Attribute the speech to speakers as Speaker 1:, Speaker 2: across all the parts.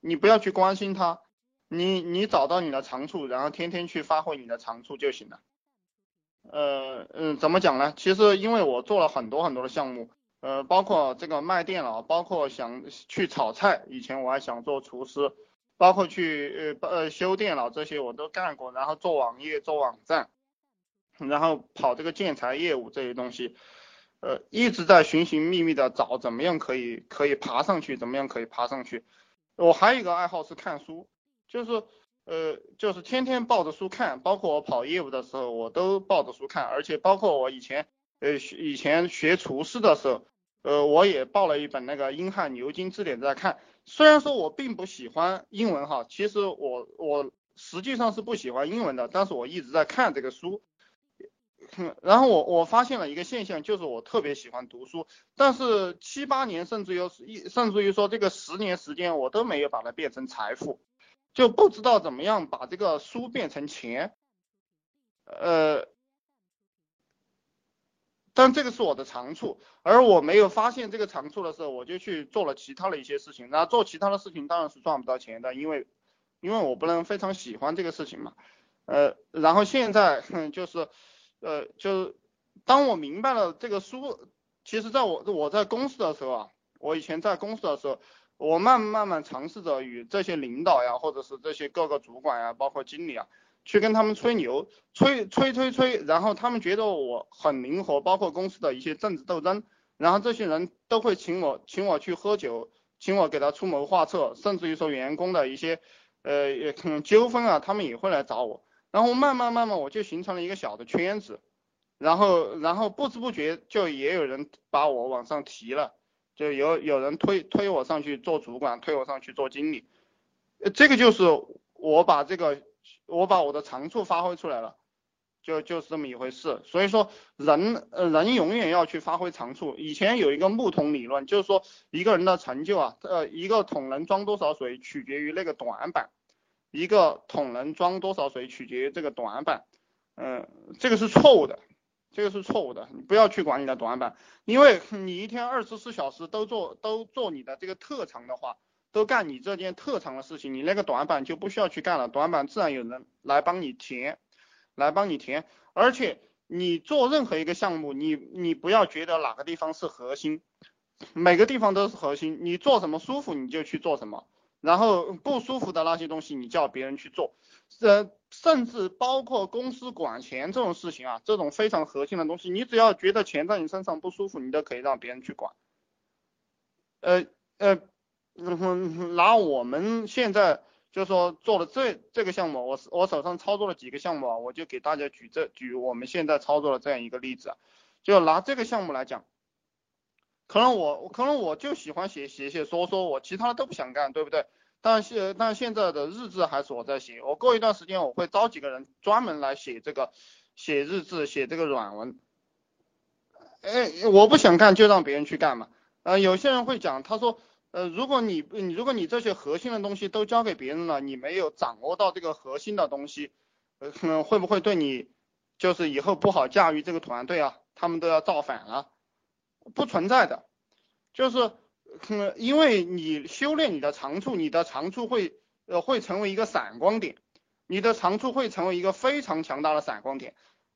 Speaker 1: 你不要去关心它，你你找到你的长处，然后天天去发挥你的长处就行了。呃嗯，怎么讲呢？其实因为我做了很多很多的项目，呃，包括这个卖电脑，包括想去炒菜，以前我还想做厨师，包括去呃呃修电脑这些我都干过，然后做网页做网站，然后跑这个建材业务这些东西，呃，一直在寻寻觅觅的找怎么样可以可以爬上去，怎么样可以爬上去。我还有一个爱好是看书，就是。呃，就是天天抱着书看，包括我跑业务的时候，我都抱着书看，而且包括我以前，呃，以前学厨师的时候，呃，我也抱了一本那个英汉牛津字典在看。虽然说我并不喜欢英文哈，其实我我实际上是不喜欢英文的，但是我一直在看这个书。然后我我发现了一个现象，就是我特别喜欢读书，但是七八年甚至有一甚至于说这个十年时间，我都没有把它变成财富。就不知道怎么样把这个书变成钱，呃，但这个是我的长处，而我没有发现这个长处的时候，我就去做了其他的一些事情。那做其他的事情当然是赚不到钱的，因为因为我不能非常喜欢这个事情嘛，呃，然后现在就是呃，就是当我明白了这个书，其实在我我在公司的时候啊，我以前在公司的时候。我慢慢慢尝试着与这些领导呀，或者是这些各个主管呀，包括经理啊，去跟他们吹牛，吹吹吹吹，然后他们觉得我很灵活，包括公司的一些政治斗争，然后这些人都会请我请我去喝酒，请我给他出谋划策，甚至于说员工的一些呃可能纠纷啊，他们也会来找我，然后慢慢慢慢我就形成了一个小的圈子，然后然后不知不觉就也有人把我往上提了。就有有人推推我上去做主管，推我上去做经理，这个就是我把这个我把我的长处发挥出来了，就就是这么一回事。所以说人呃人永远要去发挥长处。以前有一个木桶理论，就是说一个人的成就啊，呃一个桶能装多少水取决于那个短板，一个桶能装多少水取决于这个短板，嗯，这个是错误的。这个是错误的，你不要去管你的短板，因为你一天二十四小时都做都做你的这个特长的话，都干你这件特长的事情，你那个短板就不需要去干了，短板自然有人来帮你填，来帮你填。而且你做任何一个项目，你你不要觉得哪个地方是核心，每个地方都是核心，你做什么舒服你就去做什么，然后不舒服的那些东西你叫别人去做，呃。甚至包括公司管钱这种事情啊，这种非常核心的东西，你只要觉得钱在你身上不舒服，你都可以让别人去管。呃呃，拿我们现在就说做的这这个项目，我我手上操作了几个项目啊，我就给大家举这举我们现在操作的这样一个例子，就拿这个项目来讲，可能我可能我就喜欢写写写说说，我其他的都不想干，对不对？但现但现在的日志还是我在写，我过一段时间我会招几个人专门来写这个写日志写这个软文。哎，我不想干就让别人去干嘛。呃，有些人会讲，他说，呃，如果你你如果你这些核心的东西都交给别人了，你没有掌握到这个核心的东西，呃，会不会对你就是以后不好驾驭这个团队啊？他们都要造反了？不存在的，就是。嗯，因为你修炼你的长处，你的长处会呃会成为一个闪光点，你的长处会成为一个非常强大的闪光点，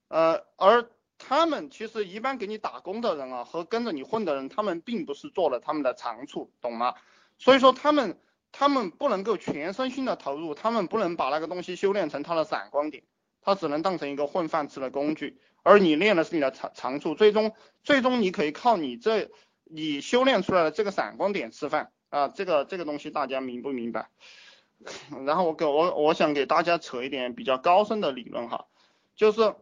Speaker 1: 呃，而他们其实一般给你打工的人啊和跟着你混的人，他们并不是做了他们的长处，懂吗？所以说他们他们不能够全身心的投入，他们不能把那个东西修炼成他的闪光点，他只能当成一个混饭吃的工具，而你练的是你的长长处，最终最终你可以靠你这。你修炼出来的这个闪光点吃饭啊，这个这个东西大家明不明白？然后我给我我想给大家扯一点比较高深的理论哈，就是，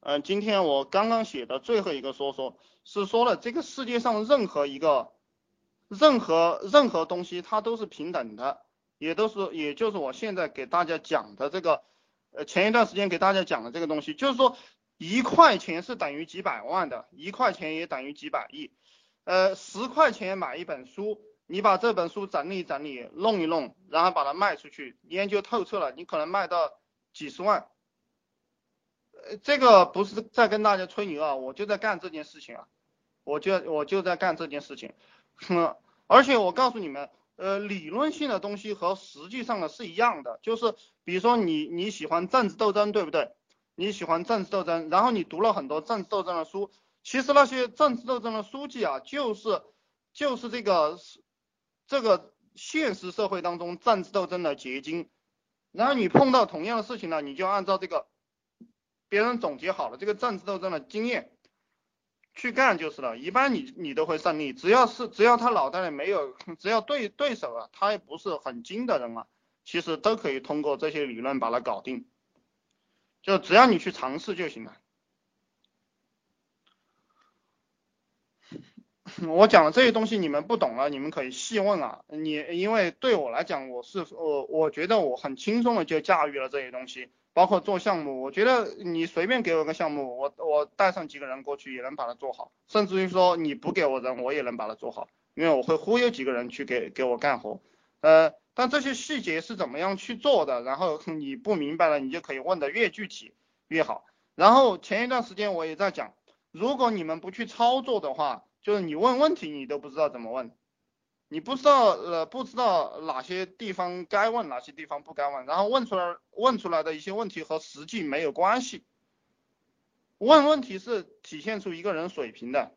Speaker 1: 嗯，今天我刚刚写的最后一个说说，是说了这个世界上任何一个任何任何东西它都是平等的，也都是也就是我现在给大家讲的这个，呃，前一段时间给大家讲的这个东西，就是说。一块钱是等于几百万的，一块钱也等于几百亿。呃，十块钱买一本书，你把这本书整理整理，弄一弄，然后把它卖出去，研究透彻了，你可能卖到几十万。呃，这个不是在跟大家吹牛啊，我就在干这件事情啊，我就我就在干这件事情。哼，而且我告诉你们，呃理论性的东西和实际上的是一样的，就是比如说你你喜欢政治斗争，对不对？你喜欢政治斗争，然后你读了很多政治斗争的书，其实那些政治斗争的书籍啊，就是就是这个这个现实社会当中政治斗争的结晶。然后你碰到同样的事情呢，你就按照这个别人总结好了这个政治斗争的经验去干就是了，一般你你都会胜利。只要是只要他脑袋里没有，只要对对手啊，他也不是很精的人啊，其实都可以通过这些理论把它搞定。就只要你去尝试就行了。我讲的这些东西你们不懂了，你们可以细问啊。你因为对我来讲，我是我我觉得我很轻松的就驾驭了这些东西，包括做项目，我觉得你随便给我个项目，我我带上几个人过去也能把它做好，甚至于说你不给我人，我也能把它做好，因为我会忽悠几个人去给给我干活，呃。但这些细节是怎么样去做的？然后你不明白了，你就可以问的越具体越好。然后前一段时间我也在讲，如果你们不去操作的话，就是你问问题你都不知道怎么问，你不知道呃不知道哪些地方该问，哪些地方不该问，然后问出来问出来的一些问题和实际没有关系。问问题是体现出一个人水平的，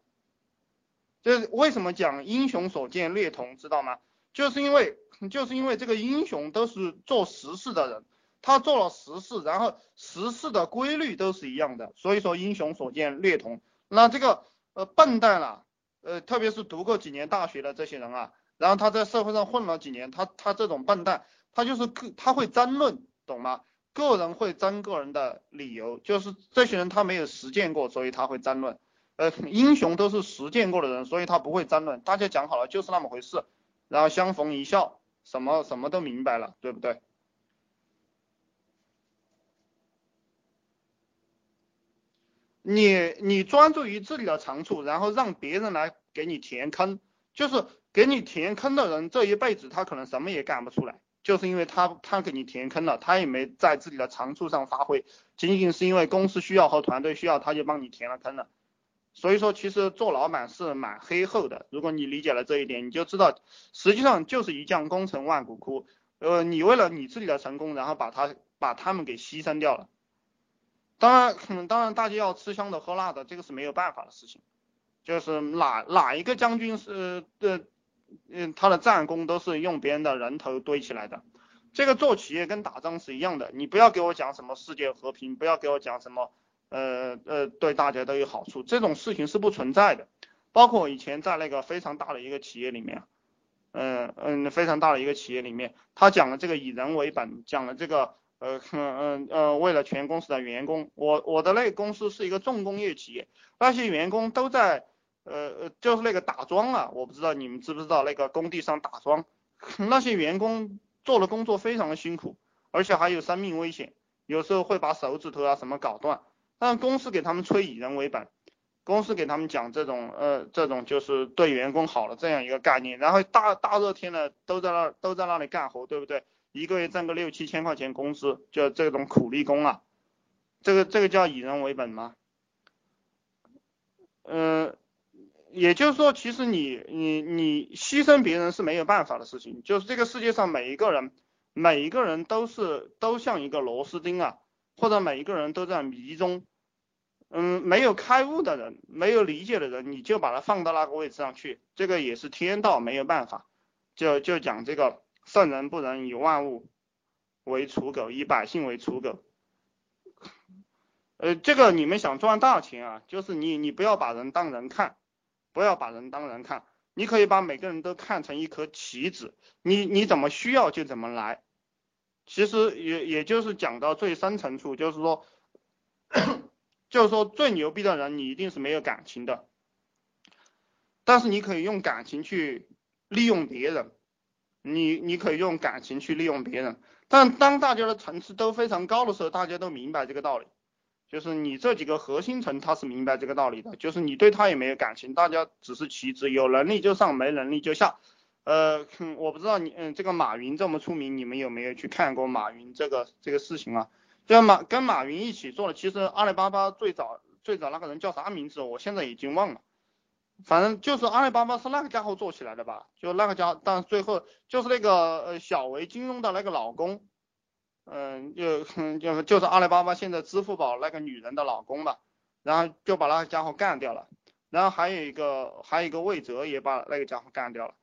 Speaker 1: 这为什么讲英雄所见略同，知道吗？就是因为。就是因为这个英雄都是做实事的人，他做了实事，然后实事的规律都是一样的，所以说英雄所见略同。那这个呃笨蛋啊，呃特别是读过几年大学的这些人啊，然后他在社会上混了几年，他他这种笨蛋，他就是个他会争论，懂吗？个人会争个人的理由，就是这些人他没有实践过，所以他会争论。呃，英雄都是实践过的人，所以他不会争论，大家讲好了就是那么回事，然后相逢一笑。什么什么都明白了，对不对？你你专注于自己的长处，然后让别人来给你填坑，就是给你填坑的人，这一辈子他可能什么也干不出来，就是因为他他给你填坑了，他也没在自己的长处上发挥，仅仅是因为公司需要和团队需要，他就帮你填了坑了。所以说，其实做老板是蛮黑厚的。如果你理解了这一点，你就知道，实际上就是一将功成万骨枯。呃，你为了你自己的成功，然后把他把他们给牺牲掉了。当然，当然大家要吃香的喝辣的，这个是没有办法的事情。就是哪哪一个将军是的，嗯，他的战功都是用别人的人头堆起来的。这个做企业跟打仗是一样的，你不要给我讲什么世界和平，不要给我讲什么。呃呃，对大家都有好处，这种事情是不存在的。包括以前在那个非常大的一个企业里面，嗯嗯，非常大的一个企业里面，他讲了这个以人为本，讲了这个呃嗯呃为了全公司的员工，我我的那个公司是一个重工业企业，那些员工都在呃呃就是那个打桩啊，我不知道你们知不知道那个工地上打桩，那些员工做的工作非常的辛苦，而且还有生命危险，有时候会把手指头啊什么搞断。但公司给他们吹以人为本，公司给他们讲这种呃这种就是对员工好的这样一个概念，然后大大热天的都在那都在那里干活，对不对？一个月挣个六七千块钱工资，就这种苦力工啊，这个这个叫以人为本吗？嗯，也就是说，其实你你你牺牲别人是没有办法的事情，就是这个世界上每一个人每一个人都是都像一个螺丝钉啊。或者每一个人都在迷中，嗯，没有开悟的人，没有理解的人，你就把它放到那个位置上去，这个也是天道，没有办法。就就讲这个圣人不仁，以万物为刍狗，以百姓为刍狗。呃，这个你们想赚大钱啊，就是你你不要把人当人看，不要把人当人看，你可以把每个人都看成一颗棋子，你你怎么需要就怎么来。其实也也就是讲到最深层处，就是说，就是说最牛逼的人，你一定是没有感情的，但是你可以用感情去利用别人，你你可以用感情去利用别人，但当大家的层次都非常高的时候，大家都明白这个道理，就是你这几个核心层他是明白这个道理的，就是你对他也没有感情，大家只是棋子，有能力就上，没能力就下。呃，我不知道你，嗯，这个马云这么出名，你们有没有去看过马云这个这个事情啊？就马跟马云一起做的，其实阿里巴巴最早最早那个人叫啥名字？我现在已经忘了。反正就是阿里巴巴是那个家伙做起来的吧？就那个家，但最后就是那个呃小维金融的那个老公，嗯，就就就是阿里巴巴现在支付宝那个女人的老公嘛，然后就把那个家伙干掉了。然后还有一个还有一个魏哲也把那个家伙干掉了，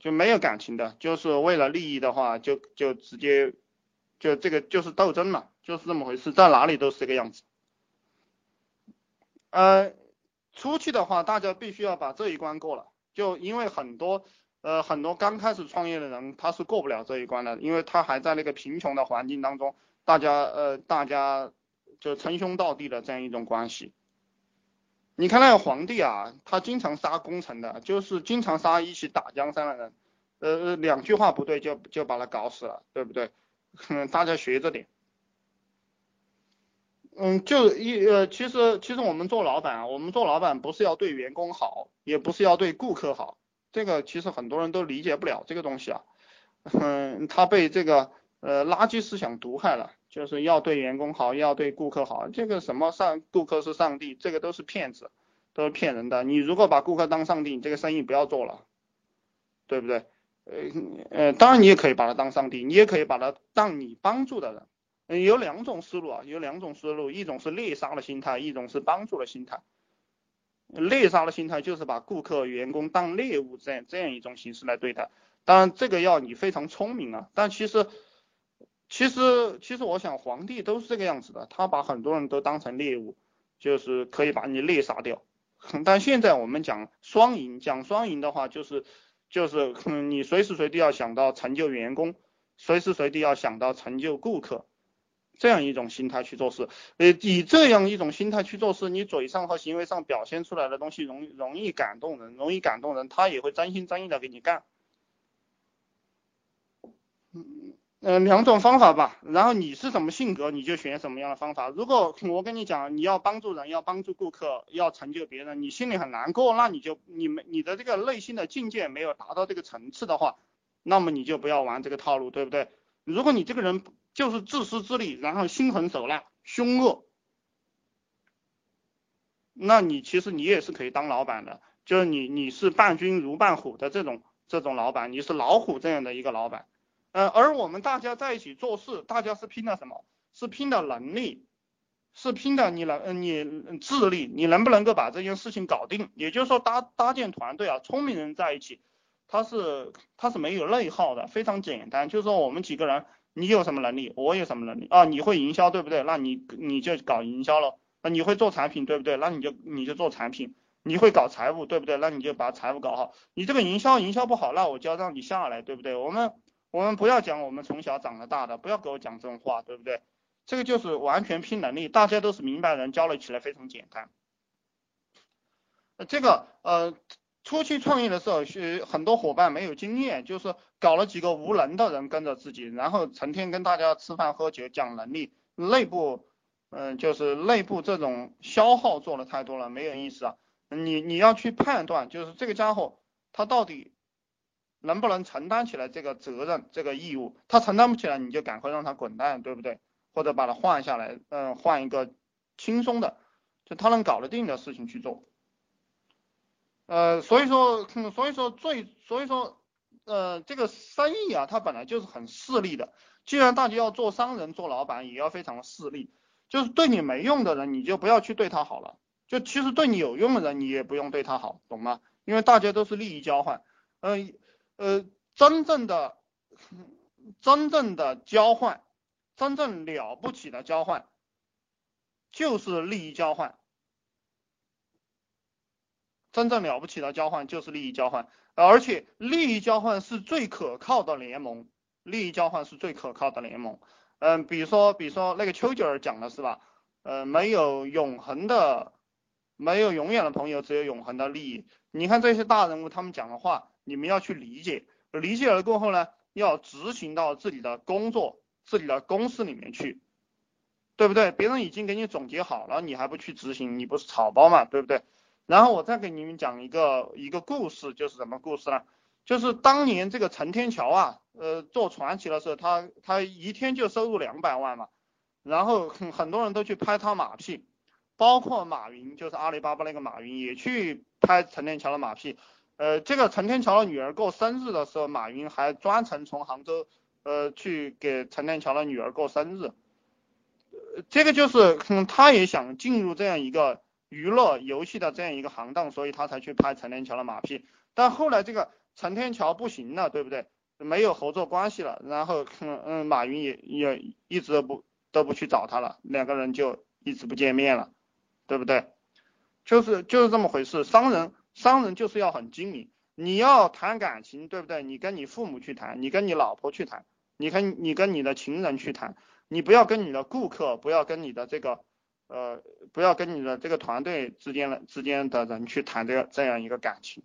Speaker 1: 就没有感情的，就是为了利益的话，就就直接就这个就是斗争嘛，就是这么回事，在哪里都是这个样子。呃。出去的话，大家必须要把这一关过了，就因为很多呃很多刚开始创业的人他是过不了这一关的，因为他还在那个贫穷的环境当中，大家呃大家就称兄道弟的这样一种关系。你看那个皇帝啊，他经常杀功臣的，就是经常杀一起打江山的人，呃两句话不对就就把他搞死了，对不对？大家学着点。嗯，就一呃，其实其实我们做老板啊，我们做老板不是要对员工好，也不是要对顾客好，这个其实很多人都理解不了这个东西啊。嗯，他被这个呃垃圾思想毒害了，就是要对员工好，要对顾客好，这个什么上顾客是上帝，这个都是骗子，都是骗人的。你如果把顾客当上帝，你这个生意不要做了，对不对？呃呃，当然你也可以把他当上帝，你也可以把他当你帮助的人。有两种思路啊，有两种思路，一种是猎杀的心态，一种是帮助的心态。猎杀的心态就是把顾客、员工当猎物这样这样一种形式来对待。当然，这个要你非常聪明啊。但其实，其实，其实我想皇帝都是这个样子的，他把很多人都当成猎物，就是可以把你猎杀掉。但现在我们讲双赢，讲双赢的话，就是就是你随时随地要想到成就员工，随时随地要想到成就顾客。这样一种心态去做事，呃，以这样一种心态去做事，你嘴上和行为上表现出来的东西容易容易感动人，容易感动人，他也会真心真意的给你干。嗯嗯，两种方法吧，然后你是什么性格，你就选什么样的方法。如果我跟你讲，你要帮助人，要帮助顾客，要成就别人，你心里很难过，那你就你们你的这个内心的境界没有达到这个层次的话，那么你就不要玩这个套路，对不对？如果你这个人。就是自私自利，然后心狠手辣、凶恶，那你其实你也是可以当老板的，就是你你是伴君如伴虎的这种这种老板，你是老虎这样的一个老板，呃，而我们大家在一起做事，大家是拼的什么？是拼的能力，是拼的你能你智力，你能不能够把这件事情搞定？也就是说搭搭建团队啊，聪明人在一起，他是他是没有内耗的，非常简单，就是说我们几个人。你有什么能力？我有什么能力啊？你会营销对不对？那你你就搞营销了。那你会做产品对不对？那你就你就做产品。你会搞财务对不对？那你就把财务搞好。你这个营销营销不好，那我就要让你下来对不对？我们我们不要讲我们从小长到大的，不要给我讲这种话对不对？这个就是完全拼能力，大家都是明白人，交流起来非常简单。这个呃。初期创业的时候，是很多伙伴没有经验，就是搞了几个无能的人跟着自己，然后成天跟大家吃饭喝酒讲能力，内部，嗯，就是内部这种消耗做的太多了，没有意思啊。你你要去判断，就是这个家伙他到底能不能承担起来这个责任、这个义务，他承担不起来，你就赶快让他滚蛋，对不对？或者把他换下来，嗯，换一个轻松的，就他能搞得定的事情去做。呃，所以说，所以说最，所以说，呃，这个生意啊，它本来就是很势利的。既然大家要做商人、做老板，也要非常的势利。就是对你没用的人，你就不要去对他好了。就其实对你有用的人，你也不用对他好，懂吗？因为大家都是利益交换。嗯，呃，真正的，真正的交换，真正了不起的交换，就是利益交换。真正了不起的交换就是利益交换，而且利益交换是最可靠的联盟。利益交换是最可靠的联盟。嗯，比如说，比如说那个丘吉尔讲的是吧？呃，没有永恒的，没有永远的朋友，只有永恒的利益。你看这些大人物他们讲的话，你们要去理解，理解了过后呢，要执行到自己的工作、自己的公司里面去，对不对？别人已经给你总结好了，你还不去执行，你不是草包嘛，对不对？然后我再给你们讲一个一个故事，就是什么故事呢？就是当年这个陈天桥啊，呃，做传奇的时候，他他一天就收入两百万嘛，然后很很多人都去拍他马屁，包括马云，就是阿里巴巴那个马云也去拍陈天桥的马屁。呃，这个陈天桥的女儿过生日的时候，马云还专程从杭州呃去给陈天桥的女儿过生日。呃这个就是可能他也想进入这样一个娱乐游戏的这样一个行当，所以他才去拍陈天桥的马屁。但后来这个陈天桥不行了，对不对？没有合作关系了，然后嗯嗯，马云也也一直都不都不去找他了，两个人就一直不见面了，对不对？就是就是这么回事，商人商人就是要很精明，你要谈感情，对不对？你跟你父母去谈，你跟你老婆去谈，你跟你跟你的情人去谈，你不要跟你的顾客，不要跟你的这个呃，不要跟你的这个团队之间的之间的人去谈这个这样一个感情。